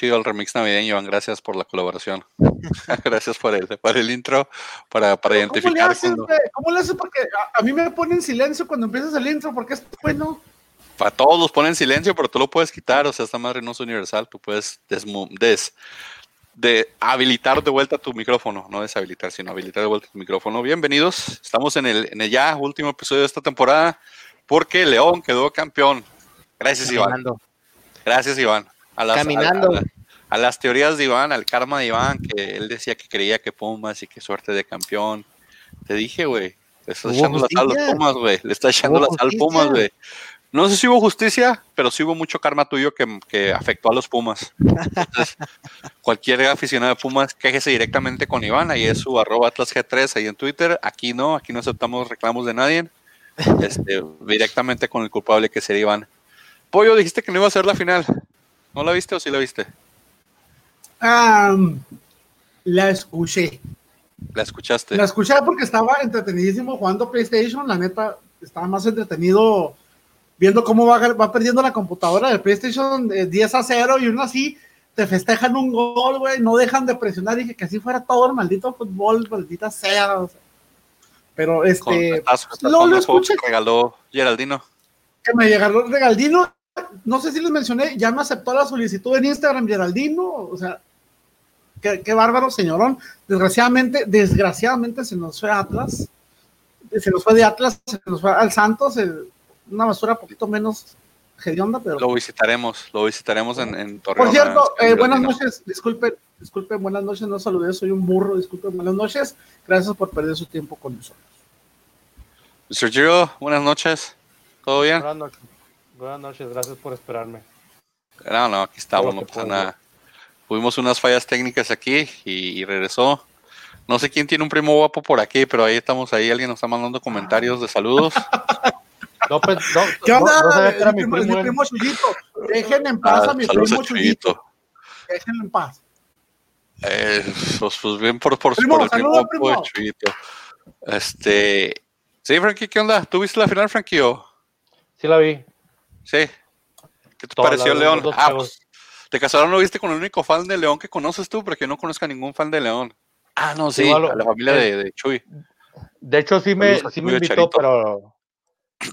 chido el remix navideño, Iván. Gracias por la colaboración. gracias por el, por el intro, para, para identificar. ¿Cómo le haces, ¿Cómo le haces? Porque a, mí me ponen silencio cuando empiezas el intro, porque es bueno. Para todos los ponen silencio, pero tú lo puedes quitar, o sea, esta madre no es universal, tú puedes des, des, de habilitar de vuelta tu micrófono, no deshabilitar, sino habilitar de vuelta tu micrófono. Bienvenidos, estamos en el, en el ya último episodio de esta temporada, porque León quedó campeón. Gracias, Iván. Gracias, Iván. A las, Caminando. A, las teorías de Iván, al karma de Iván, que él decía que creía que Pumas y que suerte de campeón. Te dije, güey. Le está echando la sal a los Pumas, güey. Le está echando la sal Pumas, güey. No sé si hubo justicia, pero sí hubo mucho karma tuyo que, afectó a los Pumas. Entonces, cualquier aficionado de Pumas, quéjese directamente con Iván. Ahí es su arroba atlasg3 ahí en Twitter. Aquí no, aquí no aceptamos reclamos de nadie. Este, directamente con el culpable que sería Iván. Pollo, dijiste que no iba a ser la final. ¿No la viste o sí la viste? La escuché. ¿La escuchaste? La escuché porque estaba entretenidísimo jugando PlayStation. La neta, estaba más entretenido viendo cómo va, va perdiendo la computadora del PlayStation 10 eh, a 0 y uno así te festejan un gol, güey, no dejan de presionar. Dije que así fuera todo el maldito fútbol, maldita sea. Pero este. lo, lo escuché. Que regaló Geraldino. Que me regaló Geraldino no sé si les mencioné, ya me aceptó la solicitud en Instagram Geraldino, o sea, qué, bárbaro, señorón. Desgraciadamente, desgraciadamente se nos fue Atlas, se nos fue de Atlas, se nos fue al Santos, una basura un poquito menos hedionda, pero... Lo visitaremos, lo visitaremos en, en Torreón. Por cierto, eh, buenas noches, disculpen, disculpen, buenas noches, no saludé, soy un burro, disculpen, buenas noches, gracias por perder su tiempo con nosotros. Mr. Giro, buenas noches, ¿todo bien? Buenas noches. Buenas noches, gracias por esperarme. No, no, aquí estamos, no pasa nada. Tuvimos unas fallas técnicas aquí y, regresó. No sé quién tiene un primo guapo por aquí, pero ahí estamos, ahí alguien nos está mandando comentarios de saludos. No, pues, no, ¿Qué onda? mi, primo, mi primo Chuyito. Dejen en paz ah, a mi primo Chuyito. Déjenlo en paz. Eh, pues, pues, bien por, por, por el primo guapo de Chuyito. Este. Sí, Frankie, ¿qué onda? ¿Tú viste la final, Frankie? O? Sí, la vi. Sí. ¿Qué te pareció León? Ah, pues, te casaron, lo viste con el único fan de León que conoces tú, porque yo no conozco a ningún fan de León. Ah, no, sí, a la familia de, Chuy. De hecho, sí me, sí me invitó, pero.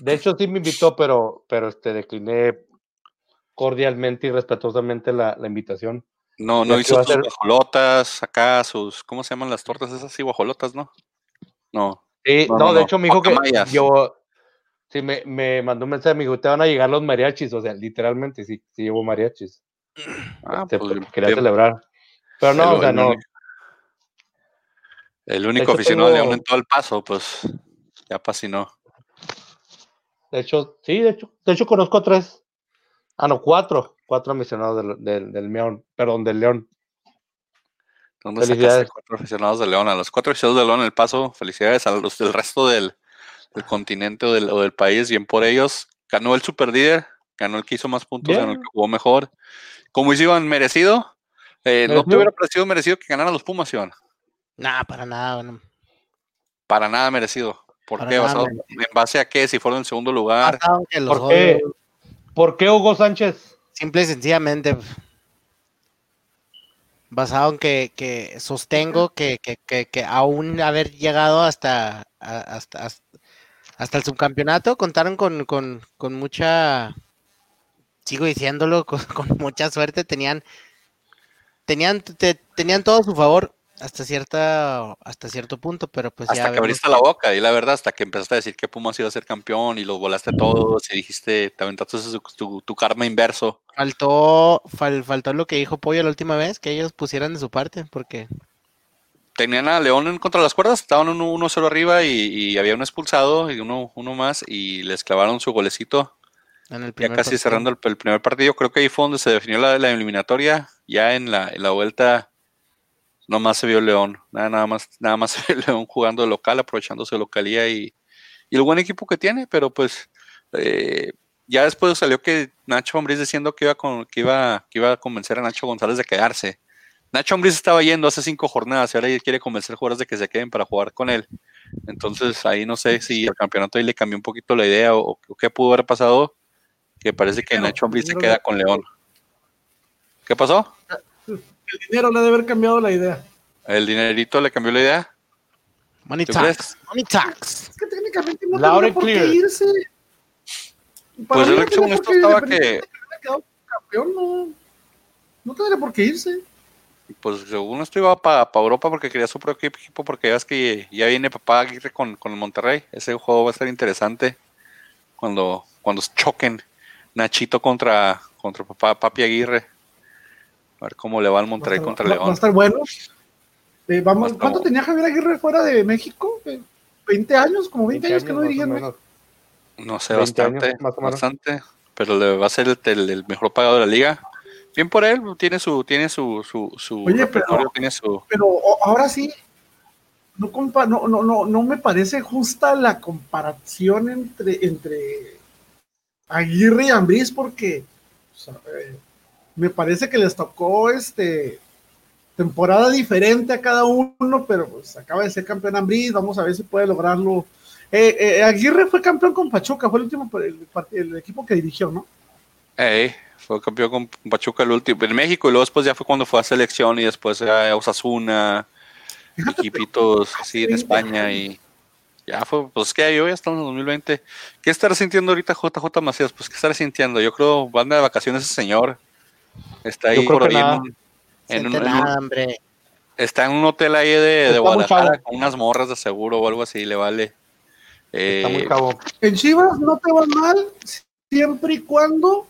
De hecho, sí me invitó, pero, pero este, decliné cordialmente y respetuosamente la, la invitación. No, no hizo sus guajolotas, acá sus, ¿cómo se llaman las tortas esas? Sí, guajolotas, ¿no? No. Sí, no, de hecho me dijo que yo, Sí, me, me mandó un mensaje, me dijo, te van a llegar los mariachis, o sea, literalmente, sí, sí llevo mariachis. Ah, este, pues, quería celebrar. Pero no, o sea, no. El único aficionado de León en todo el paso, pues ya no. De hecho, sí, de hecho, de hecho conozco a tres. Ah, no, cuatro. Cuatro aficionados del, del, del León, perdón, del León. ¿Dónde sacaste cuatro aficionados de León? A los cuatro aficionados de León en el paso, felicidades a los del resto del, del continente o del, o del país, bien por ellos. Ganó el super líder, ganó el que hizo más puntos, ganó el que jugó mejor. Como hicieron merecido, eh, ¿no te hubiera parecido merecido que ganaran los Pumas, Iván? Nada, para nada. Para nada merecido. ¿Por qué? ¿En base a qué? Si fueron en segundo lugar. ¿Por qué? ¿Por qué Hugo Sánchez? Simple y sencillamente. Basado en que, sostengo que, que, aún haber llegado hasta, hasta, hasta el subcampeonato contaron con, con, con mucha, sigo diciéndolo, con, mucha suerte, tenían, tenían, tenían todo a su favor hasta cierta, hasta cierto punto, pero pues hasta que abriste la boca, y la verdad, hasta que empezaste a decir que Pumas iba a ser campeón y los volaste todos y dijiste, te aventaste tu, tu, karma inverso. Faltó, faltó lo que dijo Pollo la última vez, que ellos pusieran de su parte, porque tenían a León en contra las cuerdas, estaban 1-0 arriba y, había un expulsado y uno, uno más y les clavaron su golecito. Ya casi cerrando el, primer partido, creo que ahí fue donde se definió la, la eliminatoria. Ya en la, en la vuelta nomás se vio León, nada, nada más, nada más se vio León jugando de local, aprovechándose de localía y, y el buen equipo que tiene, pero pues eh, ya después salió que Nacho Ambriz diciendo que iba, con, que, iba, que iba a convencer a Nacho González de quedarse Nacho Ambriz estaba yendo hace cinco jornadas y ahora quiere convencer jugadores de que se queden para jugar con él. Entonces ahí no sé si el campeonato ahí le cambió un poquito la idea o, qué pudo haber pasado, que parece que Nacho Ambriz se queda con León. ¿Qué pasó? El dinero le debe haber cambiado la idea. ¿El dinerito le cambió la idea? Money tax. Money tax. Es que técnicamente no tendría por qué irse. pues el según esto estaba que... Campeón, no, no tendría por qué irse. Pues según esto iba para Europa porque quería su propio equipo, porque ya ves que ya viene papá Aguirre con, con el Monterrey. Ese juego va a ser interesante cuando, cuando choquen Nachito contra, contra papá Papi Aguirre. A ver cómo le va al Monterrey contra León. Va a estar bueno. Eh, vamos, ¿Cuánto tenía Javier Aguirre fuera de México? ¿20 años? ¿Como 20, años, que no dirigía No sé, bastante, bastante. Pero le va a ser el, mejor pagado de la liga. Bien por él, tiene su, tiene su, su, su Oye, pero, tiene su... pero ahora sí, no, no, no, no, no me parece justa la comparación entre, entre Aguirre y Ambriz porque eh, me parece que les tocó este temporada diferente a cada uno, pero pues acaba de ser campeón Ambriz, vamos a ver si puede lograrlo. Eh, eh, Aguirre fue campeón con Pachuca, fue el último el, equipo que dirigió, ¿no? fue campeón con Pachuca el último en México y luego después ya fue cuando fue a selección y después a Osasuna, equipitos así en España y ya fue, pues que yo ya estamos en 2020. ¿Qué estará sintiendo ahorita JJ Macías? Pues qué estará sintiendo, yo creo, van de vacaciones ese señor. Está ahí por ahí en, un, Está en un hotel ahí de, de Guadalajara con unas morras de seguro o algo así, le vale. está muy eh, cabo. En Chivas no te va mal siempre y cuando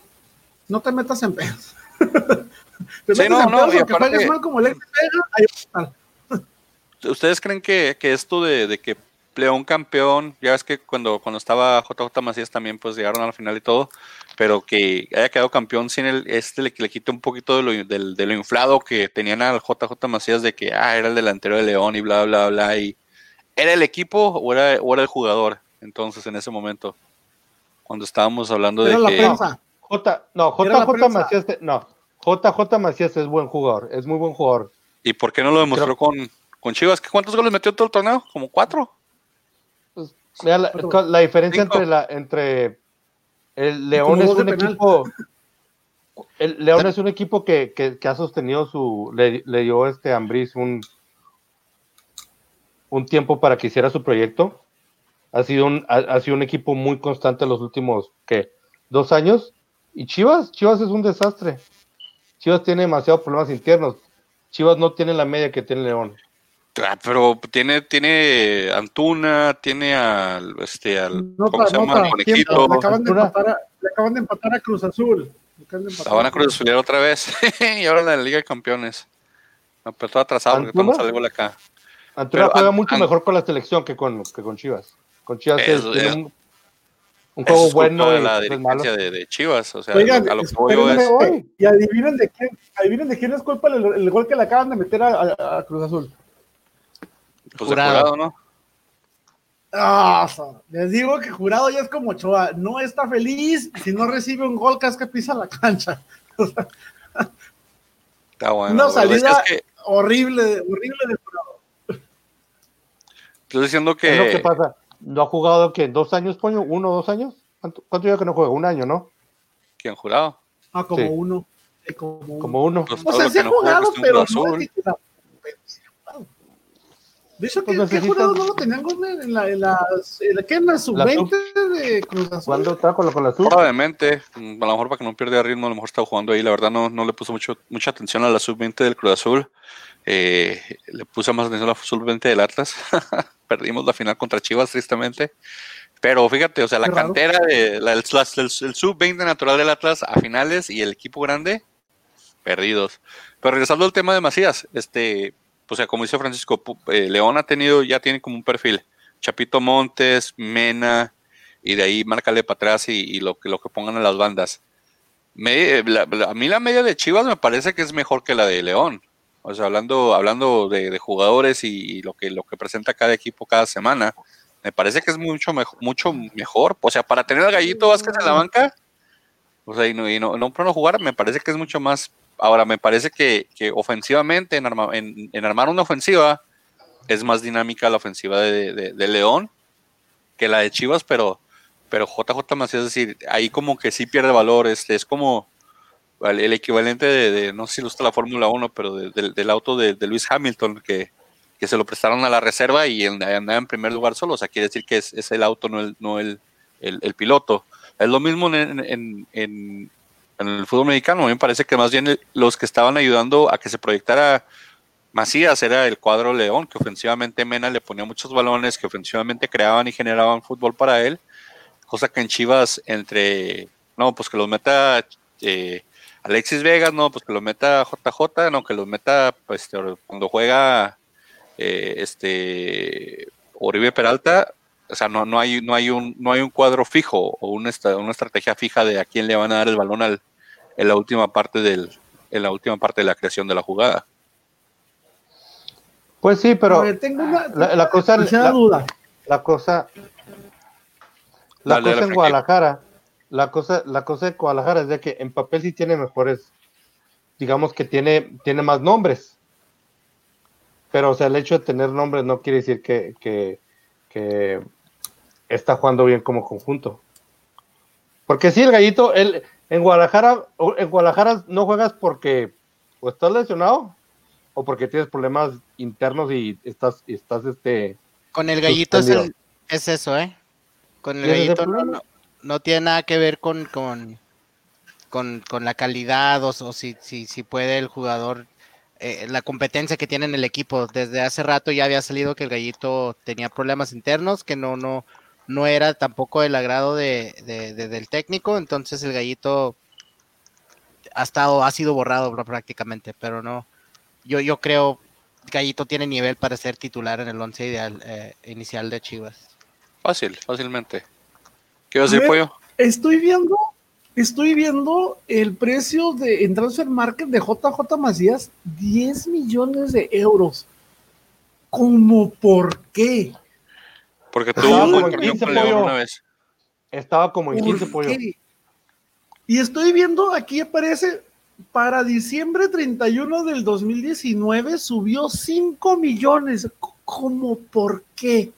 no te metas en pedos. sí, no, no, y aparte, mal como le pega, ¿Ustedes creen que, que esto de, de, que León campeón, ya ves que cuando, cuando estaba JJ Macías también pues llegaron a la final y todo, pero que haya quedado campeón sin el, este le, le quite un poquito de lo, de, lo inflado que tenían al JJ Macías de que ah, era el delantero de León y bla, bla, bla, y ¿era el equipo o era, o era el jugador? Entonces, en ese momento, cuando estábamos hablando de la que... J, no, JJ Macías, no, JJ Macías es buen jugador, es muy buen jugador. ¿Y por qué no lo demostró con, con Chivas? ¿Cuántos goles metió todo el torneo? ¿Como cuatro? Mira, la, diferencia entre la entre el León es un equipo. El León es un equipo que, ha sostenido su. Le, dio este Ambris un, un tiempo para que hiciera su proyecto. Ha sido un, ha, sido un equipo muy constante en los últimos ¿qué? dos años. Y Chivas, Chivas es un desastre. Chivas tiene demasiados problemas internos. Chivas no tiene la media que tiene León. Ah, pero tiene, tiene Antuna, tiene al, este, al, ¿cómo se llama? Le acaban, de empatar a, le acaban de empatar a Cruz Azul. La van a Cruz Azul otra vez. y ahora la Liga de Campeones. No, pero todo atrasado porque estamos al gol acá. Antuna juega mucho mejor con la selección que con, que con Chivas. Con Chivas es, un, un, juego bueno. De la dirigencia de, de, Chivas. O sea, Oigan, a lo que es. Y adivinen de quién, adivinen de quién es culpa el, el, gol que le acaban de meter a, a Cruz Azul. Pues jurado. ¿no? Ah, les digo que jurado ya es como Ochoa, no está feliz si no recibe un gol que pisa la cancha. está bueno. Una salida horrible, horrible de jurado. Estoy diciendo que. Es lo que pasa. ¿No ha jugado que dos años, Poño? ¿Uno o dos años? ¿Cuánto, cuánto lleva que no juega? Un año, ¿no? ¿Quién jurado? Ah, como uno. Como, uno. o sea, sí ha jugado, pero no es de hecho, ¿qué, pues ¿qué jurado no lo tenían en la, en la, en la sub-20 de Cruz Azul? ¿Cuándo está con la, con la sub? Probablemente, a lo mejor para que no pierda ritmo, a lo mejor estaba jugando ahí. La verdad no, no le puso mucho, mucha atención a la sub-20 del Cruz Azul. Eh, le puse más atención a la sub-20 del Atlas. Perdimos la final contra Chivas, tristemente. Pero fíjate, o sea, la cantera, de, la, el, el sub-20 natural del Atlas a finales y el equipo grande, perdidos. Pero regresando al tema de Macías, este, o sea, como dice Francisco, eh, León ha tenido, ya tiene como un perfil. Chapito Montes, Mena, y de ahí márcale para atrás y, lo, que, lo que pongan en las bandas. a mí la media de Chivas me parece que es mejor que la de León. O sea, hablando, hablando de, jugadores y, lo que lo que presenta cada equipo cada semana, me parece que es mucho mejor, mucho mejor. O sea, para tener al Gallito Vázquez en la banca, o sea, y no, y no, no, no jugar, me parece que es mucho más Ahora, me parece que, ofensivamente, en, armar una ofensiva, es más dinámica la ofensiva de, León que la de Chivas, pero, pero JJ Macías, es decir, ahí como que sí pierde valor, este, es como, el equivalente de, no sé si está la Fórmula 1, pero del auto de, Luis Hamilton, que, se lo prestaron a la reserva y andaba en primer lugar solo. O sea, quiere decir que es, el auto, no el, no el, el, piloto. Es lo mismo en, en, el fútbol mexicano. A mí me parece que más bien los que estaban ayudando a que se proyectara Macías era el cuadro León, que ofensivamente Mena le ponía muchos balones, que ofensivamente creaban y generaban fútbol para él, cosa que en Chivas entre, no, pues que los meta eh, Alexis Vegas, no, pues que lo meta JJ, no, que lo meta pues, este, cuando juega eh, este Oribe Peralta, o sea, no, no, hay, no, hay un, no hay un cuadro fijo o una, una estrategia fija de a quién le van a dar el balón al, en la última parte del, en la última parte de la creación de la jugada. Pues sí, pero la, cosa, la, duda. la cosa, la cosa en Guadalajara, la cosa, la cosa de Guadalajara es de que en papel sí tiene mejores, digamos que tiene, tiene más nombres. Pero, o sea, el hecho de tener nombres no quiere decir que, que, que está jugando bien como conjunto. Porque sí, el gallito, él, en Guadalajara, en Guadalajara no juegas porque o estás lesionado o porque tienes problemas internos y estás, estás este. Con el gallito es, es, eso, ¿eh? Con el gallito no, no, tiene nada que ver con, con, con, la calidad o, si, si, si puede el jugador, eh, la competencia que tiene en el equipo. Desde hace rato ya había salido que el gallito tenía problemas internos, que no, no, no era tampoco el agrado de, del técnico, entonces el gallito ha estado, ha sido borrado prácticamente, pero no, yo, yo creo Gallito tiene nivel para ser titular en el once ideal eh, inicial de Chivas. Fácil, fácilmente. ¿Qué va a decir, Pollo? Estoy viendo, estoy viendo el precio de en Transfer Market de JJ Macías, 10 millones de euros. ¿Cómo por qué? Porque tuvo un pollo una vez. Estaba como en 15 pollo. Y estoy viendo, aquí aparece, para diciembre 31 del 2019 subió 5 millones. ¿Cómo por qué?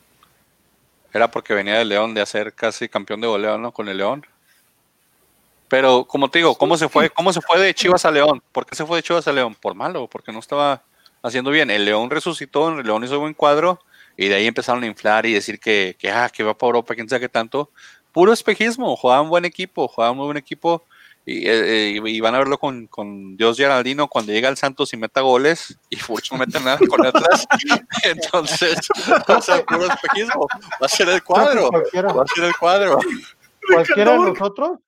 Era porque venía de León de hacer casi campeón de goleo, ¿no? Con el León. Pero, como te digo, ¿cómo se fue, cómo se fue de Chivas a León? ¿Por qué se fue de Chivas a León? Por malo, porque no estaba haciendo bien. El León resucitó, el León hizo buen cuadro y de ahí empezaron a inflar y decir que, que, ah, que va para Europa, quién sabe qué tanto. Puro espejismo, jugaban buen equipo, jugaban muy buen equipo. Y, eh, eh, van a verlo con, con, Dios Geraldino cuando llega al Santos y meta goles y Furch no mete nada con Atlas. Entonces, va a ser puro espejismo. Va a ser el cuadro. Va a ser el cuadro. Cualquiera de nosotros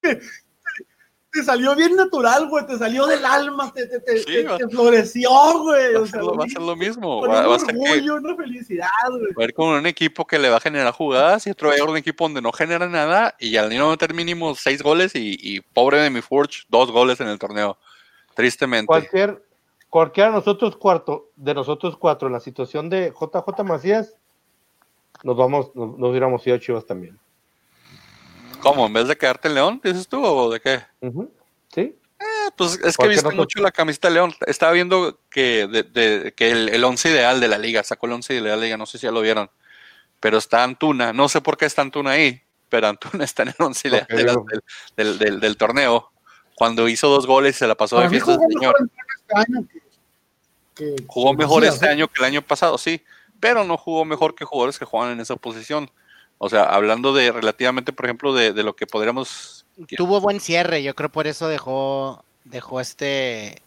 te salió bien natural, güey, te salió del alma, te, te, te, te floreció, güey. Va, a ser lo mismo. Va, a ser orgullo, una felicidad, güey. Va a ir con un equipo que le va a generar jugadas y otro va a ir un equipo donde no genera nada y al niño va a meter mínimo seis goles y, y, pobre de mi Forge, dos goles en el torneo. Tristemente. Cualquier, cualquiera de nosotros cuarto, de nosotros cuatro, en la situación de JJ Macías, nos vamos, nos, nos hubiéramos ido a Chivas también. ¿Cómo? ¿En vez de quedarte en León, dices tú, o de qué? Sí. Eh, pues es que viste mucho la camiseta de León. Estaba viendo que, de, que el, el, once ideal de la liga, sacó el once ideal de la liga, no sé si ya lo vieron. Pero está Antuna, no sé por qué está Antuna ahí, pero Antuna está en el once ideal del, del, del, torneo. Cuando hizo dos goles se la pasó de fiesta señor. jugó mejor este año que el año pasado, sí, pero no jugó mejor que jugadores que juegan en esa posición. O sea, hablando de relativamente, por ejemplo, de, lo que podríamos... Tuvo buen cierre, yo creo por eso dejó, dejó este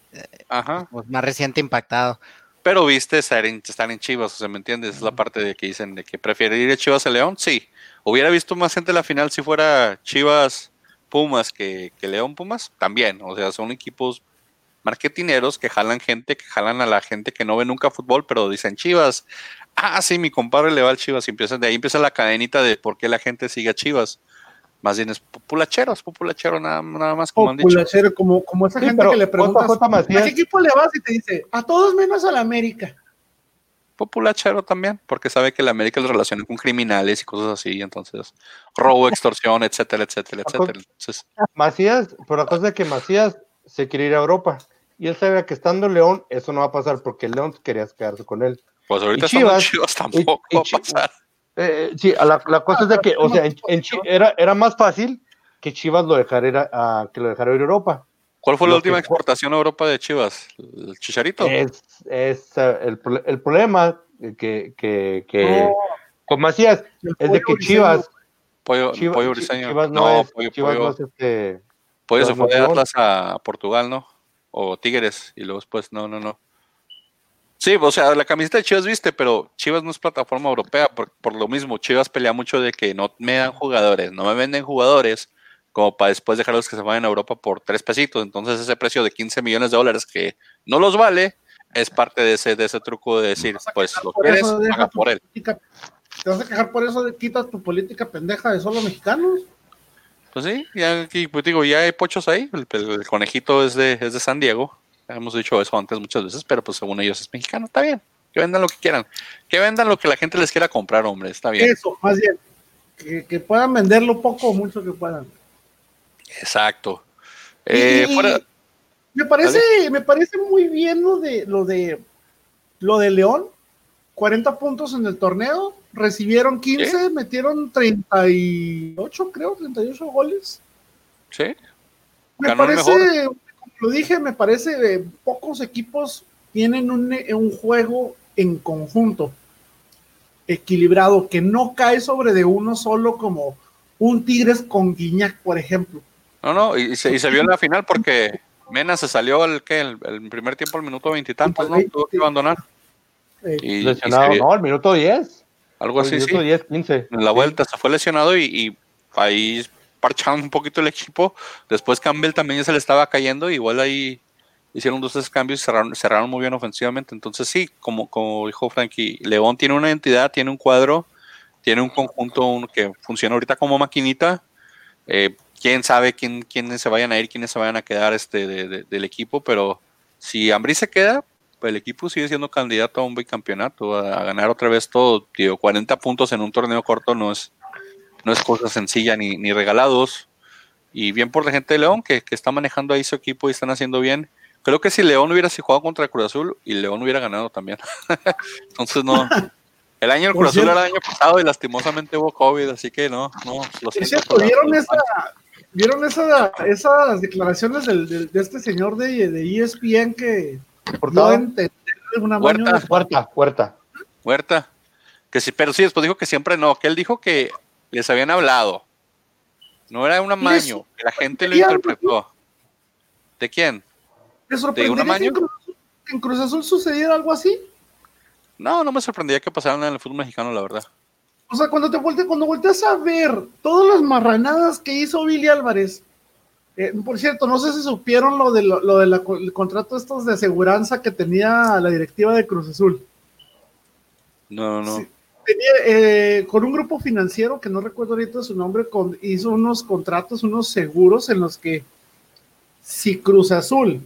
Ajá. Pues, más reciente impactado. Pero viste estar en, en Chivas, o sea, ¿me entiendes? Es la parte de que dicen de que prefiere ir a Chivas a León, sí. Hubiera visto más gente en la final si fuera Chivas Pumas que, que León Pumas, también. O sea, son equipos marketineros que jalan gente, que jalan a la gente que no ve nunca fútbol, pero dicen Chivas, ah, sí, mi compadre le va al Chivas y empieza, de ahí empieza la cadenita de por qué la gente sigue a Chivas. Más bien es populachero, es populachero nada, nada más como han dicho. como, como esa gente que le pregunta ¿a qué equipo le vas? Y te dice, a todos menos a la América. Populachero también, porque sabe que la América lo relaciona con criminales y cosas así, entonces, robo, extorsión, etcétera, etcétera, etcétera. Macías, pero la cosa es que Macías se quiere ir a Europa y él sabe que estando en León, eso no va a pasar porque León quería quedarse con él. Pues ahorita Chivas, Chivas tampoco va a pasar. Eh, sí, la, la, cosa es de que, o sea, en, era, era más fácil que Chivas lo dejara, a, que lo dejara ir a Europa. ¿Cuál fue la última exportación a Europa de Chivas? ¿El Chicharito? Es, eh, el, el, problema que, que, que con Macías es de que Chivas. Pollo, pollo Chivas no, pollo, Chivas pollo. No este, pollo se fue de Atlas a Portugal, ¿no? O Tigres, y luego después, no, no, no. Sí, o sea, la camiseta de Chivas viste, pero Chivas no es plataforma europea, por, por lo mismo, Chivas pelea mucho de que no me dan jugadores, no me venden jugadores, como para después dejarlos que se vayan a Europa por tres pesitos. Entonces ese precio de 15 millones de dólares que no los vale es parte de ese, de ese truco de decir, pues lo quieres, paga por él. ¿Te vas a quejar por eso de quitas tu política pendeja de solo mexicanos? Pues sí, ya pues digo, ya hay pochos ahí. El, conejito es de, es de San Diego. hemos dicho eso antes muchas veces, pero pues según ellos es mexicano, está bien. Que vendan lo que quieran. Que vendan lo que la gente les quiera comprar, hombre, está bien. Eso, más bien. Que, que puedan venderlo poco o mucho que puedan. Exacto. Eh, me parece, me parece muy bien lo de lo de lo de León. 40 puntos en el torneo, recibieron 15, metieron 38, creo, 38 goles. Sí. Me parece, como lo dije, me parece que pocos equipos tienen un, un juego en conjunto equilibrado que no cae sobre de uno solo como un Tigres con Guiñac, por ejemplo. No, no, y se, y se vio en la final porque Mena se salió el, que el, primer tiempo al minuto veintitantos, ¿no? Tuvo que abandonar. Y, lesionado, no, al minuto diez. Algo así, sí. 10, 15. En la vuelta se fue lesionado y, ahí parcharon un poquito el equipo. Después Campbell también ya se le estaba cayendo, igual ahí hicieron dos tres cambios y cerraron, cerraron muy bien ofensivamente. Entonces sí, como, como dijo Frankie, León tiene una identidad, tiene un cuadro, tiene un conjunto que funciona ahorita como maquinita. Eh, quién sabe quién, quiénes se vayan a ir, quiénes se vayan a quedar este del equipo, pero si Ambrí se queda, el equipo sigue siendo candidato a un bicampeonato, a, ganar otra vez todo, digo, 40 puntos en un torneo corto no es, no es cosa sencilla ni, ni regalados. Y bien por la gente de León que, que está manejando ahí su equipo y están haciendo bien. Creo que si León hubiera jugado contra Cruz Azul y León hubiera ganado también. Entonces no, El año el Cruz Azul era el año pasado y lastimosamente hubo COVID, así que no, no, lo siento. ¿vieron esa, ¿Vieron esa, esas declaraciones del, de este señor de, de ESPN que no entender una Huerta, Huerta, Huerta. Huerta. Que sí, pero sí, después dijo que siempre no, que él dijo que les habían hablado. No era un amaño, que la gente lo interpretó. ¿De quién? ¿De un amaño? Que en, Cruz, Azul sucediera algo así? No, no me sorprendería que pasara en el fútbol mexicano, la verdad. O sea, cuando te volteas, cuando volteas a ver todas las marranadas que hizo Billy Álvarez, eh, por cierto, no sé si supieron lo del lo de contrato estos de aseguranza que tenía la directiva de Cruz Azul. No, no. tenía, eh, con un grupo financiero que no recuerdo ahorita su nombre, con, hizo unos contratos, unos seguros en los que si Cruz Azul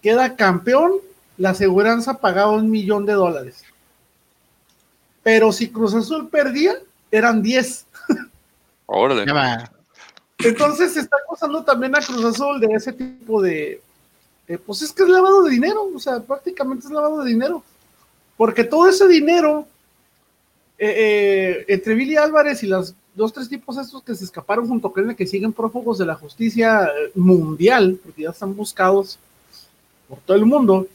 queda campeón, la aseguranza pagaba un millón de dólares. Pero si Cruz Azul perdía, eran 10. Órale. Entonces se está acusando también a Cruz Azul de ese tipo de. Eh, pues es que es lavado de dinero, o sea, prácticamente es lavado de dinero. Porque todo ese dinero, eh, eh, entre Billy Álvarez y los dos, tres tipos estos que se escaparon junto con él, que siguen prófugos de la justicia mundial, porque ya están buscados por todo el mundo,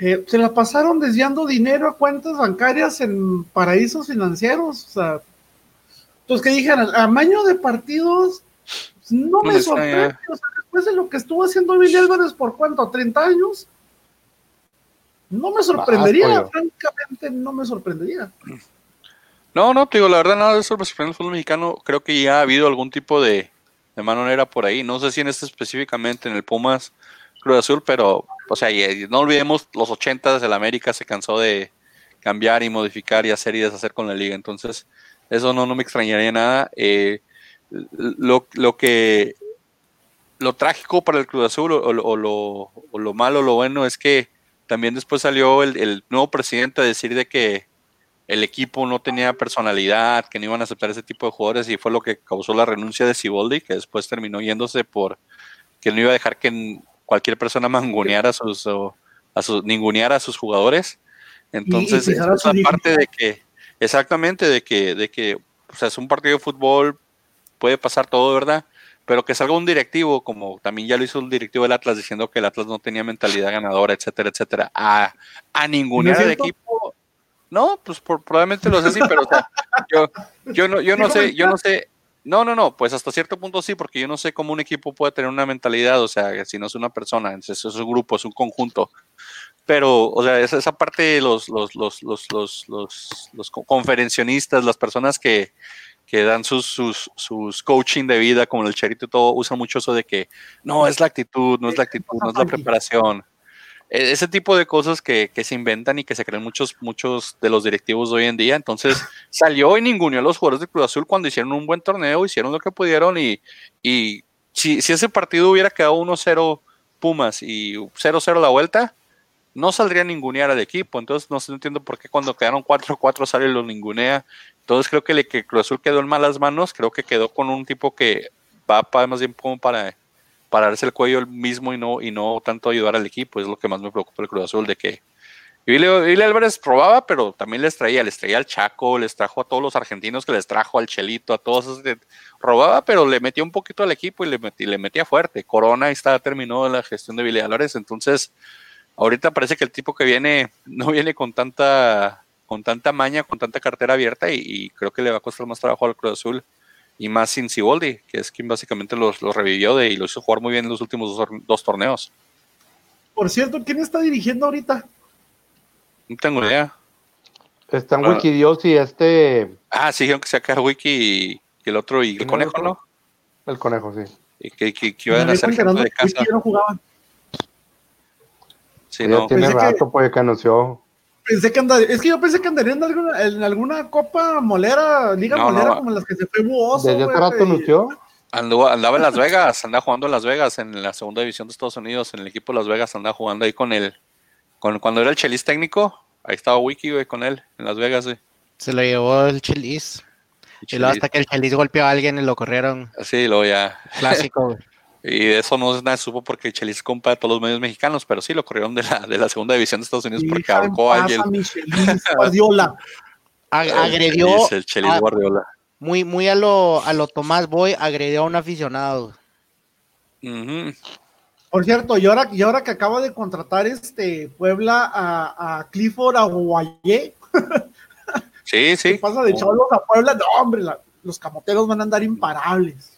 eh, se la pasaron desviando dinero a cuentas bancarias en paraísos financieros. O sea, pues que dijeran, amaño de partidos, no me sorprende. O sea, después de lo que estuvo haciendo Billy Álvarez por cuánto, 30 años, no me sorprendería, francamente, no me sorprendería. No, no, te digo, la verdad, nada de eso me sorprende el fútbol mexicano. Creo que ya ha habido algún tipo de, de manonera por ahí. No sé si en este específicamente, en el Pumas Cruz Azul, pero o sea, y, no olvidemos, los 80 del América se cansó de cambiar y modificar y hacer y deshacer con la liga. Entonces, eso no, no me extrañaría nada. Eh, lo, lo, que lo trágico para el Cruz Azul o, o, lo, o, lo, malo, lo bueno es que también después salió el, el, nuevo presidente a decir de que el equipo no tenía personalidad, que no iban a aceptar ese tipo de jugadores y fue lo que causó la renuncia de Siboldi, que después terminó yéndose por que no iba a dejar que cualquier persona mangoneara a sus, a sus, a sus jugadores. Entonces, es parte de que, exactamente, de que, de que, o sea, es un partido de fútbol, puede pasar todo, ¿verdad? pero que salga un directivo, como también ya lo hizo un directivo del Atlas, diciendo que el Atlas no tenía mentalidad ganadora, etcétera, etcétera, a, a ningún equipo. No, pues probablemente lo sé, sí, pero yo, yo no, yo no sé, yo no sé, no, no, no, pues hasta cierto punto sí, porque yo no sé cómo un equipo puede tener una mentalidad, o sea, si no es una persona, es, un grupo, es un conjunto. Pero, o sea, esa, esa parte de los, los, los, los, los, los conferencionistas, las personas que, que dan sus, sus, sus, coaching de vida, como el Cherito y todo, usan mucho eso de que no es la actitud, no es la actitud, no es la preparación. E, ese tipo de cosas que, que, se inventan y que se creen muchos, muchos de los directivos de hoy en día. Entonces salió y ninguno a los jugadores de Cruz Azul cuando hicieron un buen torneo, hicieron lo que pudieron y, y si, si ese partido hubiera quedado 1-0 Pumas y 0-0 la vuelta, no saldría a ningunear al equipo. Entonces no, entiendo por qué cuando quedaron 4-4 sale y lo ningunea. Entonces creo que el que Cruz Azul quedó en malas manos, creo que quedó con un tipo que va para, más bien para pararse el cuello el mismo y no, y no tanto ayudar al equipo. Es lo que más me preocupa el Cruz Azul, de que Billy, Álvarez probaba, pero también les traía, les traía al Chaco, les trajo a todos los argentinos que les trajo al Chelito, a todos esos. robaba, pero le metía un poquito al equipo y le, le metía fuerte. Corona está terminó la gestión de Billy Álvarez, entonces ahorita parece que el tipo que viene no viene con tanta con tanta maña, con tanta cartera abierta y, creo que le va a costar más trabajo al Cruz Azul y más sin Siboldi, que es quien básicamente los, revivió de, y lo hizo jugar muy bien en los últimos dos, torneos. Por cierto, ¿quién está dirigiendo ahorita? No tengo idea. Están ah. Wikidios y este. Ah, sí, aunque sea que Wiki y, el otro, y el conejo, ¿no? El conejo, sí. Y que, que, iban a ser gente de casa. No jugaban. Sí, no. Tiene rato, pues, que anunció pensé que andaría, es que yo pensé que andaría en alguna, en alguna copa molera, liga molera como las que se fue Buoso. ¿Desde hace rato anunció? andaba en Las Vegas, andaba jugando en Las Vegas, en la segunda división de Estados Unidos, en el equipo de Las Vegas, andaba jugando ahí con él. Con, cuando era el Chelis técnico, ahí estaba Wiki, güey, con él, en Las Vegas, güey. Se lo llevó el Chelis. Y luego hasta que el Chelis golpeó a alguien y lo corrieron. Sí, luego ya. Clásico, güey. Y de eso no es nada supo porque Chelis compa de todos los medios mexicanos, pero sí lo corrieron de la, de la segunda división de Estados Unidos porque ahorcó a alguien. Guardiola. agredió. El Chelis Guardiola. Muy, muy a lo, a lo Tomás Boy, agredió a un aficionado. Por cierto, y ahora, y ahora que acaba de contratar este Puebla a, a Clifford Aguayé. sí, sí. ¿Qué pasa de Cholos a Puebla? No, hombre, los camoteros van a andar imparables.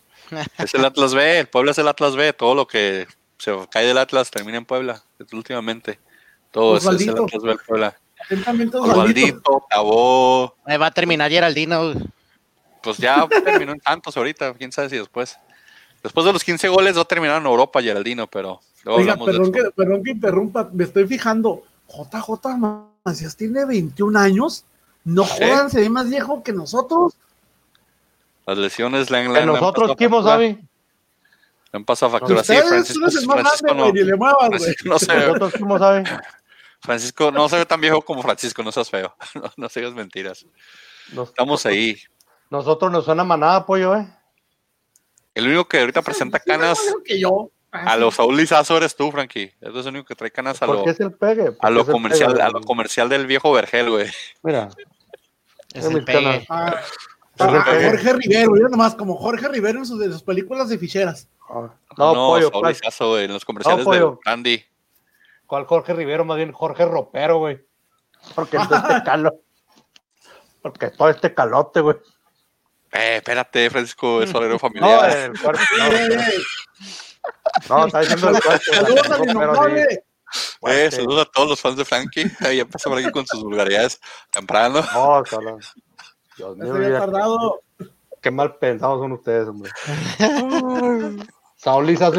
Es el Atlas B, el Puebla es el Atlas B, todo lo que se cae del Atlas termina en Puebla, últimamente. Todo es, el Atlas B, el Puebla. Osvaldito, acabó. va a terminar Geraldino. Pues ya terminó en tantos ahorita, quién sabe si después. Después de los 15 goles va a terminar en Europa Geraldino, pero Oiga, perdón, que, perdón que interrumpa, me estoy fijando. JJ Macías tiene 21 años. No jodan, se ve más viejo que nosotros. Las lesiones le han, le nosotros, ¿qué sabe? Le han pasado factura. Sí, Francisco, Francisco, no, Francisco no se ve. Francisco no se ve tan viejo como Francisco, no seas feo. No, no seas mentiras. Estamos ahí. Nosotros nos suena manada, pollo, ¿eh? El único que ahorita presenta canas a los Saúl Lizazo eres tú, Frankie. Es el único que trae canas a lo, es el pegue? a lo comercial, a lo comercial del viejo Vergel, güey. Mira. Es, el pegue. Jorge Rivero, mira nomás, como Jorge Rivero en sus, películas de ficheras. Ah, no, no pollo, güey, en los comerciales de Andy. ¿Cuál Jorge Rivero? Más bien Jorge Ropero, güey. Porque todo este calo. Porque todo este calote, güey. Eh, espérate, Francisco, es horario familiar. No, el cuarto, no. no, está diciendo el cuarto. Saludos al Eh, saludos a todos los fans de Frankie. Ya empezó por aquí con sus vulgaridades temprano. No, solo. Dios mío, tardado. Qué mal pensados son ustedes, hombre. Saúl Lisa,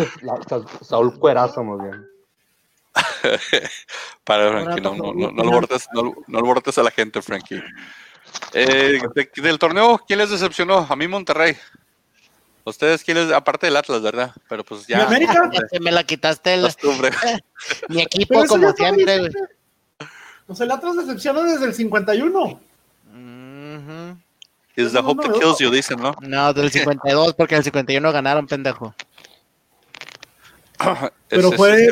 Saúl Cuerazo, más bien. Para, Frankie, no, no, no, no, alborotes, no, no alborotes a la gente, Frankie. Eh, del torneo, ¿quién les decepcionó? A mí Monterrey. Ustedes, ¿quién les, aparte del Atlas, verdad? Pero pues ya. América? me la quitaste el, mi equipo como siempre. Pues el Atlas decepcionó desde el 51. Es the hope that kills you, dicen, ¿no? No, del 52, porque el 51 ganaron, pendejo. Pero fue.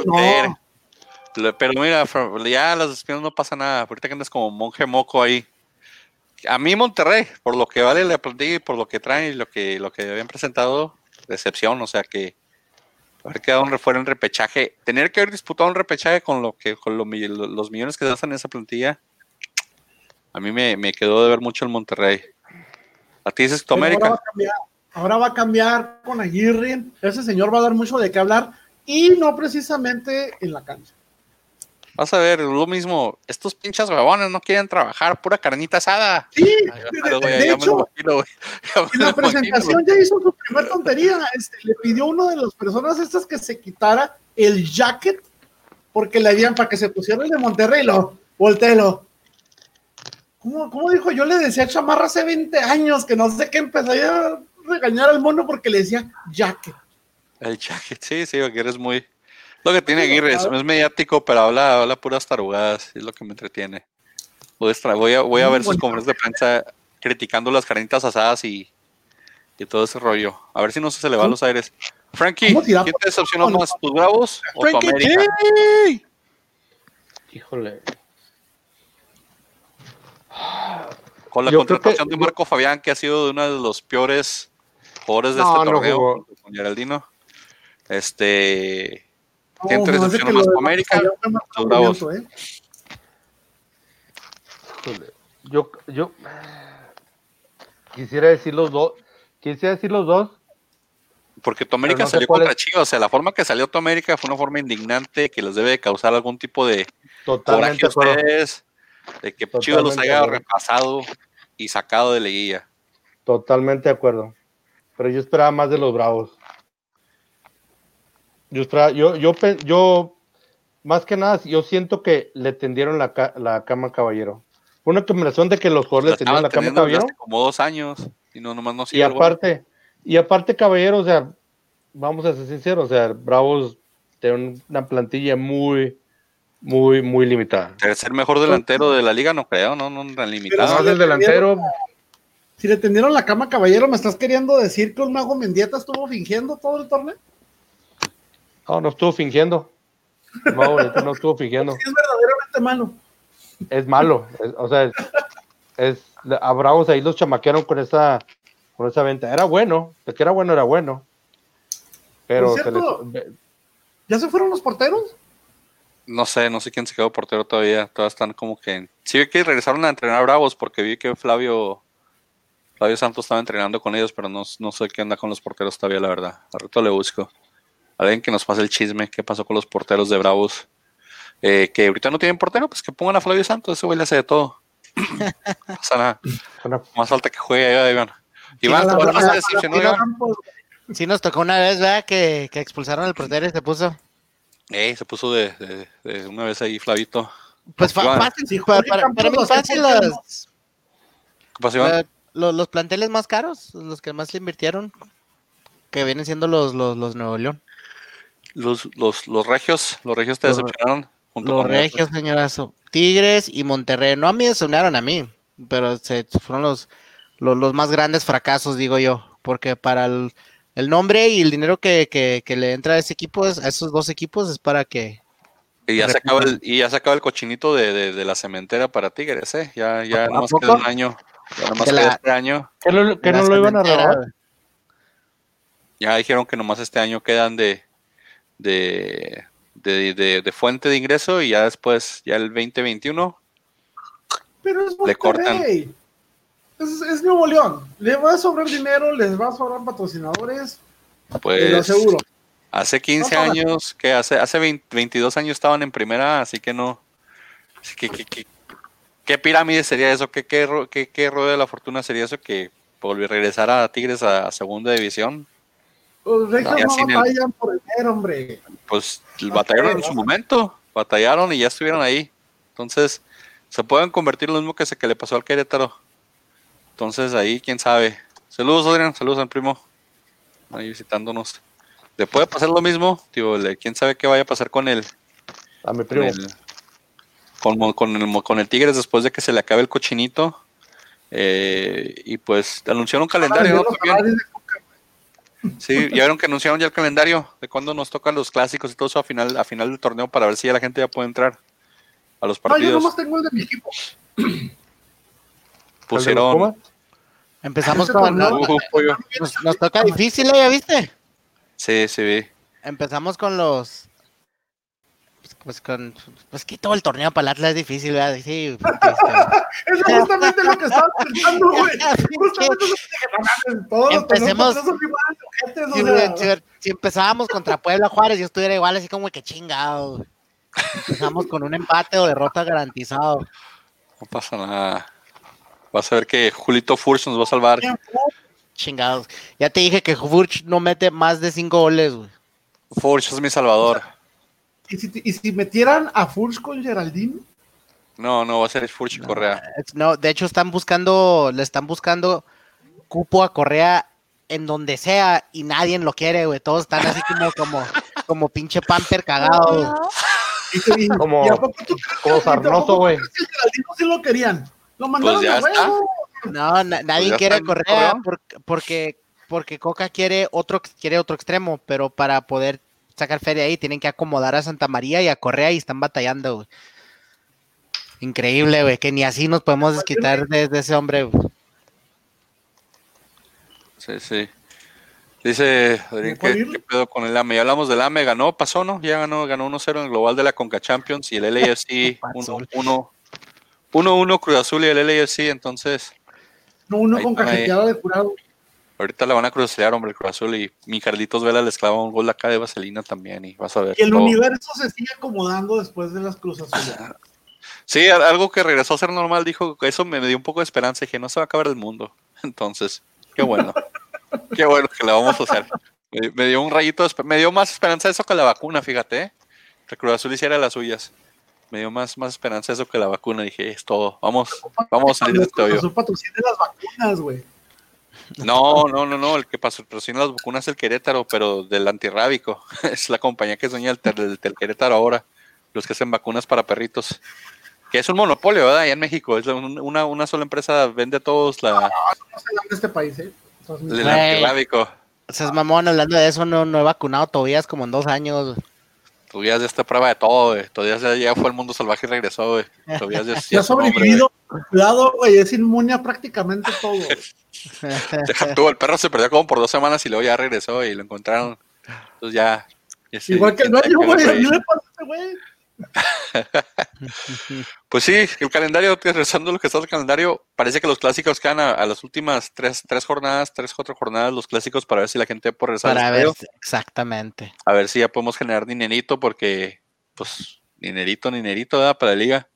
Pero mira, ya las despidos no pasa nada. Ahorita que andas como monje moco ahí. A mí Monterrey, por lo que vale la plantilla y por lo que traen y lo que, lo que habían presentado, decepción, o sea que haber quedado fuera en repechaje, tener que haber disputado un repechaje con lo que con los millones que hacen en esa plantilla, a mí me, quedó de ver mucho el Monterrey. A ti dices América. Ahora va, a cambiar con Aguirre, ese señor va a dar mucho de qué hablar y no precisamente en la cancha. Vas a ver, lo mismo, estos pinches huevones no quieren trabajar, pura carnita asada. Sí, de, hecho, en la presentación ya hizo su primer tontería, este, le pidió a uno de las personas estas que se quitara el jacket, porque le habían para que se pusiera el de Monterrey, lo, voltelo. ¿Cómo, ¿Cómo dijo? Yo le decía Chamarra hace 20 años que no sé qué empezaría a regañar al mono porque le decía jacket. El jacket, sí, sí, porque eres muy lo que tiene Aguirre, es, mediático, pero habla, habla puras tarugadas, es lo que me entretiene. Voy a, voy a, ver sus conferencias de prensa criticando las carnitas asadas y, y todo ese rollo. A ver si no se le va a los aires. Frankie, ¿quién te decepcionó más, tus bravos o tu América? Híjole. Con la contratación de Marco Fabián, que ha sido uno de los peores jugadores de este torneo, con Geraldino. Este, ¿Quién te decepcionó más, América ¿eh? Yo, yo quisiera decir los dos. Quisiera decir los dos. Porque tu América salió contra Chivas, o sea, la forma que salió tu América fue una forma indignante que les debe de causar algún tipo de Totalmente coraje a ustedes, de que Chivas los haya repasado y sacado de leguilla. Totalmente de acuerdo. Pero yo esperaba más de los Bravos. Yo, yo, yo, yo, más que nada, yo siento que le tendieron la, la cama caballero. Una combinación de que los jugadores le tendieron la cama caballero. Como dos años y no nomás no Y aparte, y aparte, caballero, o sea, vamos a ser sinceros, o sea, Bravos tiene una plantilla muy, muy, muy limitada. El ser mejor delantero de la liga, no creo, no, no tan limitado. Si el delantero. Si le tendieron la cama, caballero, ¿me estás queriendo decir que un mago Mendieta estuvo fingiendo todo el torneo? No, no estuvo fingiendo. No, no estuvo fingiendo. Es verdaderamente malo. Es malo. o sea, es, a Bravos ahí los chamaquearon con esa, con esa venta. Era bueno. De que era bueno, era bueno. Pero ¿Ya se fueron los porteros? No sé, no sé quién se quedó portero todavía. Todas están como que. Sí, vi que regresaron a entrenar a Bravos porque vi que Flavio. Flavio Santos estaba entrenando con ellos, pero no, no sé qué anda con los porteros todavía, la verdad. Al rato le busco alguien que nos pase el chisme, qué pasó con los porteros de Bravos. Eh, que ahorita no tienen portero, pues que pongan a Flavio Santos, ese güey le hace de todo. no pasa nada. Más falta que juegue ahí, Iván. Iván, ¿tú se decepcionó, Iván? Sí, nos tocó una vez, ¿verdad? Que, que expulsaron al portero y se puso. Eh, se puso de, de, una vez ahí, Flavito. Pues fácil, sí, para, para, para, mí fácil los, ¿Qué pasó, Iván? Los, los planteles más caros, los que más le invirtieron, que vienen siendo los, los, los Nuevo León. Los, los, los regios, los regios te decepcionaron. los regios, señorazo. Tigres y Monterrey. No a mí decepcionaron a mí, pero se, fueron los, los, más grandes fracasos, digo yo. Porque para el, nombre y el dinero que, que, le entra a ese equipo, a esos dos equipos, es para que. Y ya, se acaba el, y ya se acaba el cochinito de, de, la cementera para Tigres, ¿eh? Ya, ya más queda un año. Ya nomás queda este año. Que, no lo iban a robar. Ya dijeron que nomás este año quedan de, de, de, de, fuente de ingreso y ya después, ya el 2021, Pero es le cortan. Es, es, Nuevo León. Le va a sobrar dinero, les va a sobrar patrocinadores. Pues, lo aseguro. Hace 15 años, que hace, hace 22 años estaban en primera, así que no. Así que, que, ¿Qué pirámide sería eso? ¿Qué, qué, qué, qué rueda de la fortuna sería eso? Que volvió a regresar a Tigres a segunda división. Los regios no, batallan por el hombre. Pues batallaron en su momento, batallaron y ya estuvieron ahí. Entonces, se pueden convertir en lo mismo que, se, que le pasó al Querétaro. Entonces, ahí, quién sabe. Saludos, Adrián, saludos al primo. Ahí visitándonos. Le puede pasar lo mismo, tío, quién sabe qué vaya a pasar con él. A mi primo. Con el, con, el, Tigres después de que se le acabe el cochinito. Eh, y pues anunciaron un calendario. Sí, ya vieron que anunciaron ya el calendario de cuándo nos tocan los clásicos y todo eso a final, a final del torneo para ver si ya la gente ya puede entrar a los partidos. No, yo nomás tengo el de mi equipo. Pusieron. Empezamos con. nos, nos, toca difícil, ¿ya viste? Sí, sí vi. Empezamos con los pues con pues que todo el torneo para el Atlas es difícil, ¿verdad? Sí, es justamente lo que estaba pensando, güey. Justamente lo que Empecemos. si, empezábamos contra Puebla Juárez, yo estuviera igual así como que chingado. Empezamos con un empate o derrota garantizado. No pasa nada. Vas a ver que Julito Furch nos va a salvar. Chingados. Ya te dije que Furch no mete más de cinco goles, güey. Furch es mi salvador. ¿Y si, metieran a Furch con Geraldine? No, no, va a ser Furch y Correa. No, de hecho están buscando, le están buscando cupo a Correa en donde sea y nadie lo quiere, güey. Todos están así como, como, como pinche pamper cagado. como, como Sarnoso, güey. Geraldine sí lo querían. Lo mandaron pues No, nadie pues quiere Correa porque, porque Coca quiere otro, quiere otro extremo, pero para poder sacar feria ahí, tienen que acomodar a Santa María y a Correa y están batallando, Increíble, güey, que ni así nos podemos desquitar de, ese hombre, Sí, sí. Dice ¿qué, pedo con el AME? Ya hablamos del AME, ganó, pasó, ¿no? Ya ganó, ganó 1-0 en el global de la Conca Champions y el LAFC 1-1 Cruz Azul y el LAFC, entonces. No, uno con cajeteado de curado. Ahorita la van a crucear, hombre, el Cruz Azul y mi Carlitos Vela les clava un gol acá de vaselina también y vas a ver. Y el universo se sigue acomodando después de las Cruz Azules. Sí, algo que regresó a ser normal, dijo que eso me dio un poco de esperanza y dije, no se va a acabar el mundo. Entonces, qué bueno. qué bueno que la vamos a hacer. Me, dio un rayito, me dio más esperanza eso que la vacuna, fíjate. ¿eh? El Cruz Azul hiciera las suyas. Me dio más, más esperanza eso que la vacuna. Dije, es todo. Vamos, vamos a salir de este hoyo. las vacunas, güey. No, no, no, no, el que patrocina las vacunas es el Querétaro, pero del antirrábico. Es la compañía que es dueña del, del, Querétaro ahora, los que hacen vacunas para perritos. Que es un monopolio, ¿verdad? Allá en México, es una, una sola empresa, vende a todos la... No, no se este país, ¿eh? El antirrábico. O sea, es mamón, hablando de eso, no, no he vacunado todavía, es como en dos años. Todavía ya está prueba de todo, güey. Todavía ya fue el mundo salvaje y regresó, güey. Todavía ya, ya ha sobrevivido. Cuidado, güey, es inmune a prácticamente todo. Tuvo, el perro se perdió como por dos semanas y luego ya regresó y lo encontraron. Entonces ya. Igual que el dueño, güey. A mí me güey. pues sí, el calendario, regresando lo que está el calendario, parece que los clásicos quedan a, las últimas tres, tres jornadas, tres, cuatro jornadas, los clásicos para ver si la gente puede regresar. Para ver, exactamente. A ver si ya podemos generar dinerito, porque, pues, dinerito, dinerito, ¿verdad? Para la liga.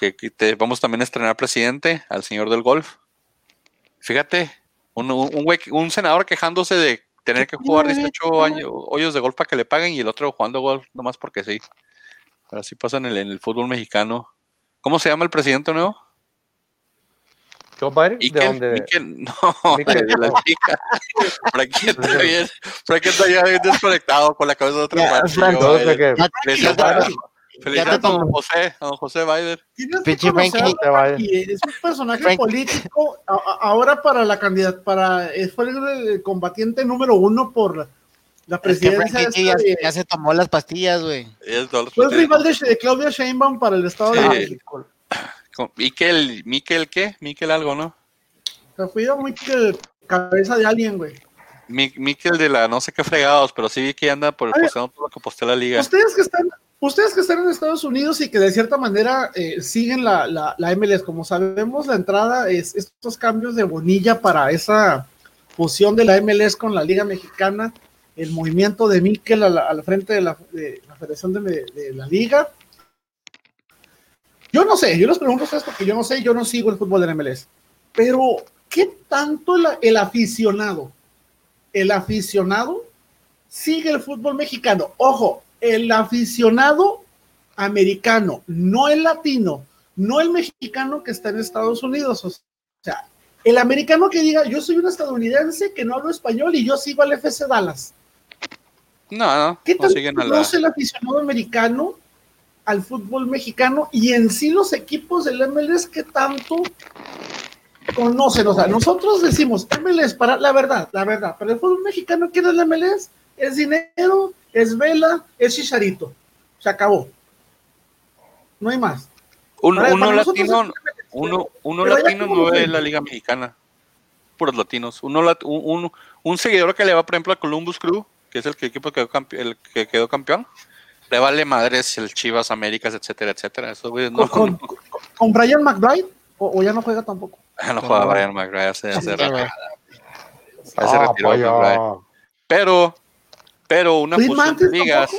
Que, te, vamos también a estrenar presidente, al señor del golf. Fíjate, un, un, senador quejándose de tener que jugar 18 años, hoyos de golf para que le paguen y el otro jugando golf nomás porque sí. Así pasa en el, en el fútbol mexicano. ¿Cómo se llama el presidente nuevo? Joe Biden. ¿De dónde? No, Miquel. de la aquí está bien, por aquí está ya bien desconectado con la cabeza de otro partido. Felicidades a don José, a don José Biden. Es un personaje político ahora para la candidata, para fue el combatiente número uno por la presidencia es que ya, se tomó las pastillas, güey. Fue el rival de, Claudia Sheinbaum para el Estado de México. Miquel, Miquel, ¿qué? Miquel algo, ¿no? Se fui a Miquel, cabeza de alguien, güey. Miquel de la no sé qué fregados, pero sí vi que anda por el todo lo que postea la liga. Ustedes que están, ustedes que están en Estados Unidos y que de cierta manera eh, siguen la, la, la, MLS, como sabemos, la entrada es estos cambios de bonilla para esa fusión de la MLS con la Liga Mexicana el movimiento de Miquel al frente de la, Federación de, la Liga. Yo no sé, yo les pregunto a ustedes porque yo no sé, yo no sigo el fútbol de MLS. Pero, ¿qué tanto el, aficionado, el aficionado sigue el fútbol mexicano? Ojo, el aficionado americano, no el latino, no el mexicano que está en Estados Unidos. O sea, el americano que diga, yo soy un estadounidense que no hablo español y yo sigo al FC Dallas. No, no. ¿Qué tal conoce el aficionado americano al fútbol mexicano y en sí los equipos del MLS que tanto conocen? O sea, nosotros decimos MLS para la verdad, la verdad, pero el fútbol mexicano, ¿quién es el MLS? Es dinero, es vela, es chicharito. Se acabó. No hay más. uno latino, uno, uno latino no ve la Liga Mexicana. Puros latinos. Uno, un, un seguidor que le va, por ejemplo, a Columbus Crew que es el que equipo que quedó campeón, el que quedó campeón, le vale madres el Chivas, Américas, etcétera, etcétera. Eso, no, ¿Con, con, Brian McBride? ¿O, ya no juega tampoco? Ya no juega Brian McBride, hace, hace, hace retiró Pero, pero una fusión de ligas.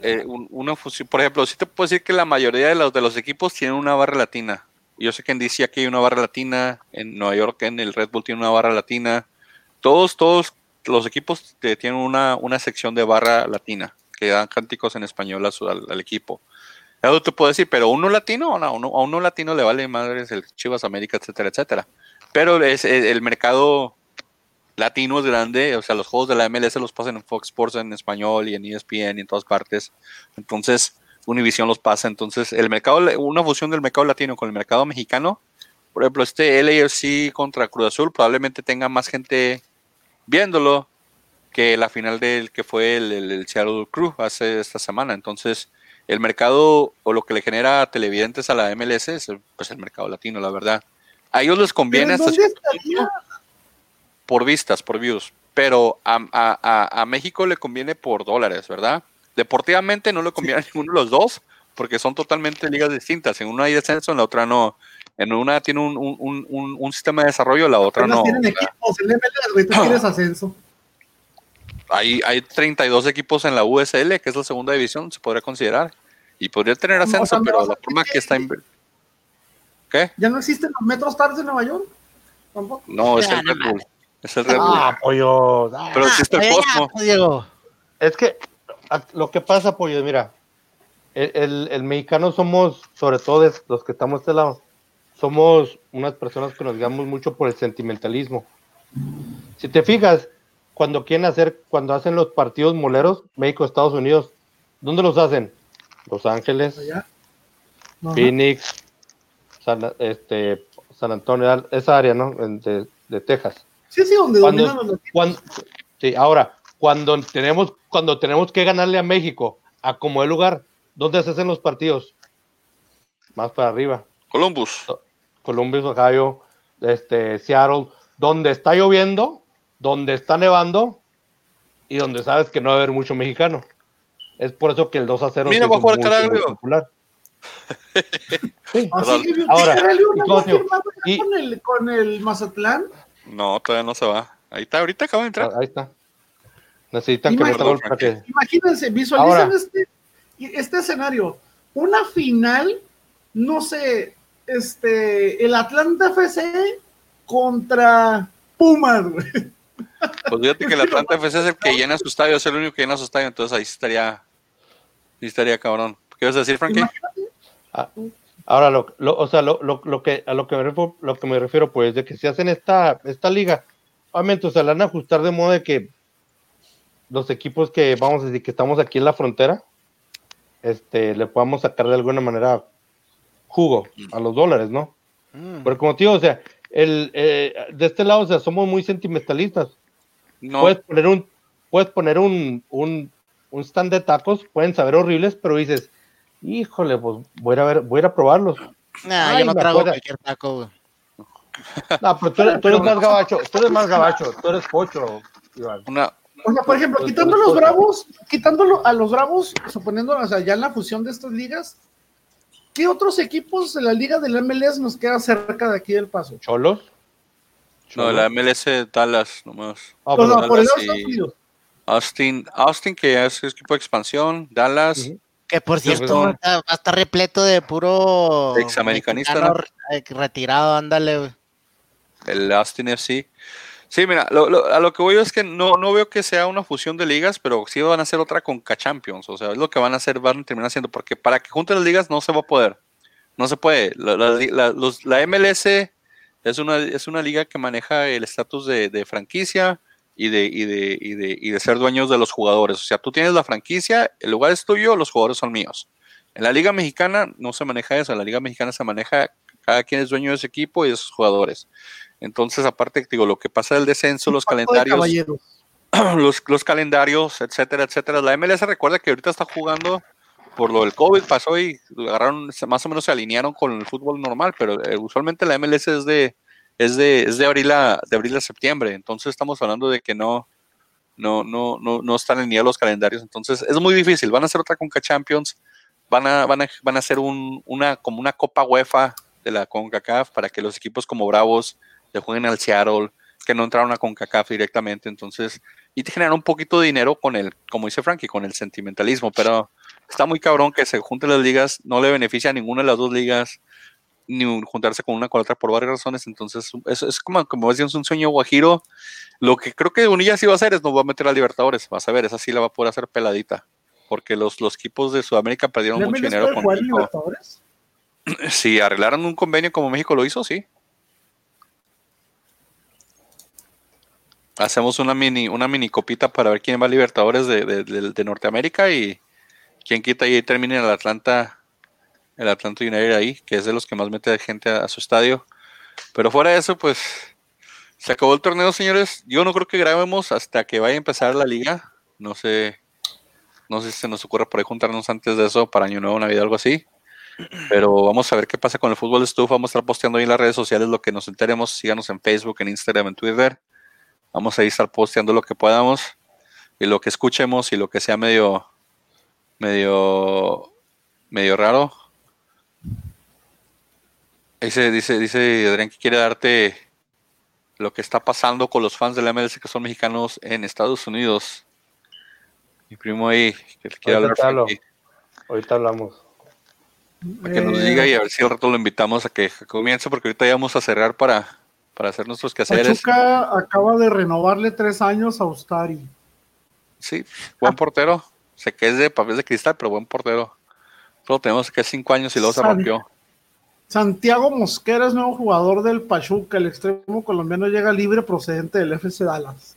Eh, una fusión, por ejemplo, sí te puedo decir que la mayoría de los, de los equipos tienen una barra latina. Yo sé que en DC aquí hay una barra latina, en Nueva York en el Red Bull tiene una barra latina. Todos, todos los equipos tienen una, una sección de barra latina que dan cánticos en español al, equipo. Eso te puedo decir, pero uno latino, no, a uno latino le vale madres el Chivas América, etcétera, etcétera. Pero es, el mercado latino es grande, o sea, los juegos de la MLS los pasan en Fox Sports en español y en ESPN y en todas partes. Entonces, Univision los pasa. Entonces, el mercado, una fusión del mercado latino con el mercado mexicano, por ejemplo, este LAFC contra Cruz Azul probablemente tenga más gente viéndolo que la final del que fue el, Seattle Crew hace esta semana. Entonces, el mercado o lo que le genera televidentes a la MLS es pues, el mercado latino, la verdad. A ellos les conviene hasta por vistas, por views, pero a, México le conviene por dólares, ¿verdad? Deportivamente no le conviene a ninguno de los dos, porque son totalmente ligas distintas. En una hay descenso, en la otra no. En una tiene un, sistema de desarrollo, la otra no. Tienen equipos, el MLS, tú quieres ascenso hay, hay 32 equipos en la USL, que es la segunda división, se podría considerar. Y podría tener ascenso, pero la forma que, está en... ¿Qué? ¿Ya no existen los Metro Stars de Nueva York? ¿Tampoco? No, es el Red Bull. Es el Red Bull. Ah, pollo. Pero existe el Cosmo. Es que lo que pasa, pollo, mira, el, el, mexicano somos, sobre todo los que estamos de este lado, somos unas personas que nos guiamos mucho por el sentimentalismo. Si te fijas, cuando quieren hacer, cuando hacen los partidos moleros, México, Estados Unidos, ¿dónde los hacen? Los Ángeles, Phoenix, San, este, San Antonio, esa área, ¿no? De, de Texas. Sí, sí, donde cuando, cuando, Sí, ahora, cuando tenemos, cuando tenemos que ganarle a México, a como el lugar, ¿dónde se hacen los partidos? Más para arriba. Columbus. Columbus, Ohio, este, Seattle, donde está lloviendo, donde está nevando y donde sabes que no va a haber mucho mexicano. Es por eso que el 2 a 0 Mira, va a jugar muy, popular. Ahora, y, con, el, con el Mazatlán? No, todavía no se va. Ahí está, ahorita acaba de entrar. Ah, ahí está. Necesitan que gol para que. Imagínense, visualicen este, este escenario. Una final, no sé, este, el Atlanta FC contra Pumas, güey. Pues fíjate que el Atlanta FC es el que llena su estadio, es el único que llena su estadio, entonces ahí estaría, estaría cabrón. ¿Qué vas a decir, Frankie? Ah, ahora, lo, o sea, lo, lo, que, a lo que, me refiero, lo que me refiero, pues, de que si hacen esta, esta liga, obviamente, o sea, la van a ajustar de modo de que los equipos que, vamos a decir, que estamos aquí en la frontera, este, le podamos sacar de alguna manera jugo a los dólares, ¿no? Mm. Porque como te digo, o sea, el, eh, de este lado, o sea, somos muy sentimentalistas. No. Puedes poner un, puedes poner un, un, un, stand de tacos, pueden saber horribles, pero dices, híjole, pues voy a ver, voy a, ir a probarlos. Nah, yo no trago cualquier taco, No, pero tú, eres, más gabacho, tú eres más gabacho, tú eres pocho, Una, o sea, por ejemplo, quitando los bravos, quitándolo a los bravos, suponiendo, o sea, ya en la fusión de estas ligas, ¿qué otros equipos de la liga del MLS nos queda cerca de aquí del paso? ¿Cholos? No, la MLS Dallas nomás. Ah, por el Austin, Austin, que es equipo de expansión, Dallas. Que por cierto, va a estar repleto de puro examericanista. Retirado, ándale. El Austin FC. Sí, mira, a lo que voy es que no, no veo que sea una fusión de ligas, pero sí van a hacer otra con K-Champions. O sea, es lo que van a hacer, van a terminar haciendo, porque para que junten las ligas no se va a poder. No se puede. La, MLS es una, es una liga que maneja el estatus de, franquicia y de, y, de, y, de, y de ser dueños de los jugadores. O sea, tú tienes la franquicia, el lugar es tuyo, los jugadores son míos. En la Liga Mexicana no se maneja eso. En la Liga Mexicana se maneja cada quien es dueño de ese equipo y de sus jugadores. Entonces, aparte, digo, lo que pasa del descenso, los calendarios, los, los, calendarios, etcétera, etcétera. La MLS recuerda que ahorita está jugando por lo del COVID, pasó y agarraron, más o menos se alinearon con el fútbol normal, pero eh, usualmente la MLS es de, es de, es de abril a, de abril a septiembre. Entonces estamos hablando de que no, no, no, no, no están en ni a los calendarios, entonces es muy difícil. Van a hacer otra Conca Champions, van a, van a, van a hacer un, una, como una Copa UEFA de la CONCACAF para que los equipos como Bravos le jueguen al Seattle, que no entraron a CONCACAF directamente, entonces, y te generan un poquito de dinero con el, como dice Frankie, con el sentimentalismo, pero está muy cabrón que se junten las ligas, no le beneficia a ninguna de las dos ligas, ni juntarse con una con otra por varias razones, entonces eso es como, como decíamos, un sueño guajiro, lo que creo que Unilla sí va a hacer es no va a meter a Libertadores, vas a ver, esa sí la va a poder hacer peladita, porque los, los equipos de Sudamérica perdieron mucho dinero con Libertadores? Si arreglaron un convenio como México lo hizo, sí. Hacemos una mini, una copita para ver quién va a Libertadores de, Norteamérica y quién quita y termine el Atlanta, el Atlanta United ahí, que es de los que más mete gente a, su estadio. Pero fuera de eso, pues se acabó el torneo, señores. Yo no creo que grabemos hasta que vaya a empezar la liga. No sé, no sé si se nos ocurre por ahí juntarnos antes de eso para Año Nuevo, Navidad, algo así. Pero vamos a ver qué pasa con el fútbol de estufa. Vamos a estar posteando ahí en las redes sociales lo que nos enteremos. Síganos en Facebook, en Instagram, en Twitter. Vamos a estar posteando lo que podamos y lo que escuchemos y lo que sea medio, medio, medio raro. Dice, dice, dice Adrián que quiere darte lo que está pasando con los fans de la MLS que son mexicanos en Estados Unidos. Mi primo ahí, que quiere hablar. Ahorita hablamos. Para que nos diga y a ver si al rato lo invitamos a que comience, porque ahorita ya vamos a cerrar para, para hacer nuestros quehaceres. Pachuca acaba de renovarle tres años a Ustari. Sí, buen portero. Sé que es de papel de cristal, pero buen portero. Solo tenemos que cinco años y luego se rompió. Santiago Mosquera es nuevo jugador del Pachuca. El extremo colombiano llega libre procedente del FC Dallas.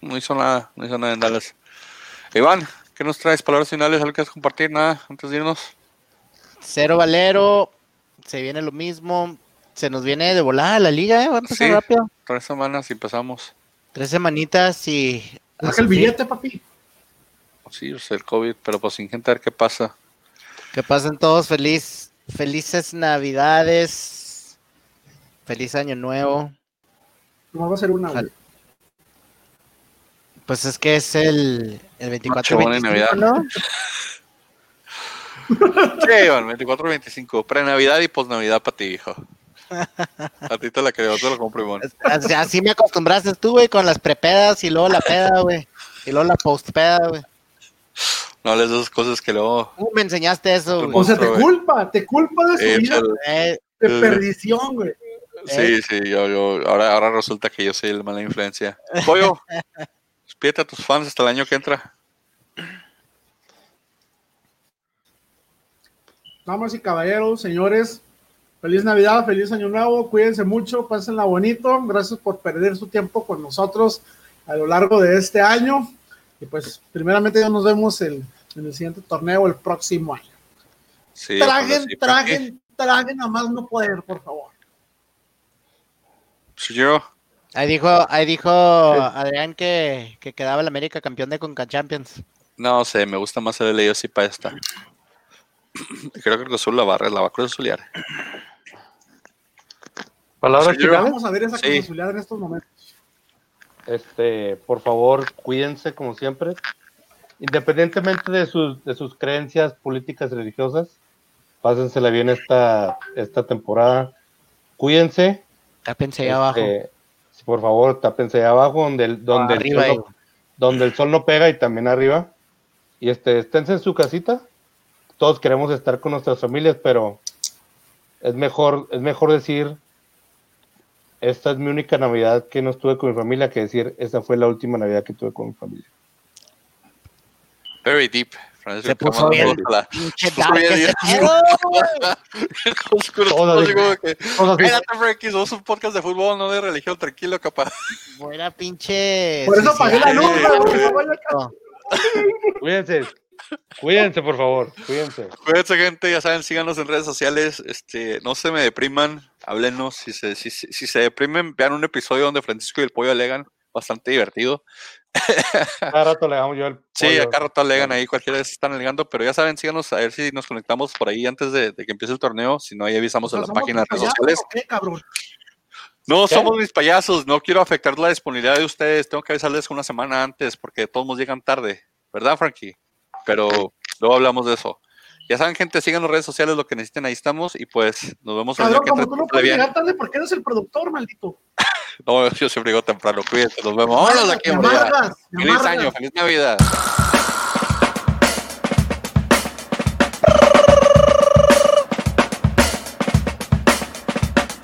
No hizo nada, no hizo nada en Dallas. Iván, ¿qué nos traes? Palabras finales, ¿algo que compartir? Nada, antes de irnos. Cero Valero, se viene lo mismo. Se nos viene de volada la liga, ¿eh? Va a empezar rápido. Tres semanas y empezamos. Tres semanitas y. Es el billete, papi. Sí, es el COVID, pero pues sin gente a ver qué pasa. Que pasen todos feliz, felices navidades. Feliz año nuevo. No va a ser una. Pues es que es el, el 24 de. ¿no? Sí, 24-25, pre-Navidad y post-Navidad para ti, hijo. A ti te la creo, te lo compro, Iván. Así, me acostumbraste tú, güey, con las prepedas y luego la peda, güey. Y luego la postpeda, güey. No les dos cosas que luego. ¿Cómo me enseñaste eso, güey? O sea, te culpa, te culpa de su vida. Eh, de perdición, güey. Sí, eh. sí, yo, yo, ahora, ahora resulta que yo soy el mala influencia. Pollo, despídete a tus fans hasta el año que entra. Damas y caballeros, señores, feliz Navidad, feliz Año Nuevo, cuídense mucho, pásenla bonito, gracias por perder su tiempo con nosotros a lo largo de este año. Y pues, primeramente, ya nos vemos en el siguiente torneo el próximo año. Sí, tragen, tragen, tragen, a más no poder, por favor. Sí, yo. Ahí dijo, ahí dijo Adrián que, que quedaba el América campeón de Conca Champions. No sé, me gusta más el de sí para esta. Creo que Cruz Azul la va, la va a Cruz Azulear. Palabras Vamos a ver esa sí. Cruz en estos momentos. Este, por favor, cuídense como siempre. Independientemente de sus, de sus creencias políticas y religiosas, pásensela bien esta, esta temporada. Cuídense. Tápense ahí abajo. Este, por favor, tápense ahí abajo donde el, donde, el sol no, donde el sol no pega y también arriba. Y este, esténse en su casita, todos queremos estar con nuestras familias, pero es mejor, es mejor decir, esta es mi única Navidad que no estuve con mi familia, que decir, esta fue la última Navidad que tuve con mi familia. Very deep. Se puso bien. Espérate, Frankie, somos un podcast de fútbol, no de religión, tranquilo, capaz. Buena pinche. Por eso pagué la luz, Cuídense. Cuídense, por favor, cuídense. Cuídense, gente, ya saben, síganos en redes sociales, este, no se me depriman, háblenos, si se, si, si se deprimen, vean un episodio donde Francisco y el pollo alegan, bastante divertido. Cada rato alegamos yo el pollo. Sí, cada rato alegan ahí, cualquiera vez están alegando, pero ya saben, síganos a ver si nos conectamos por ahí antes de, que empiece el torneo, si no, ahí avisamos en la página de redes sociales. No somos mis payasos, no quiero afectar la disponibilidad de ustedes, tengo que avisarles una semana antes porque todos nos llegan tarde, ¿verdad, Frankie? Pero luego hablamos de eso. Ya saben, gente, sigan las redes sociales, lo que necesiten, ahí estamos y pues nos vemos el día que como tú no puedes llegar tarde porque eres el productor, maldito. no, yo siempre llego temprano, cuídense, nos vemos. Vámonos aquí, Feliz año, feliz Navidad.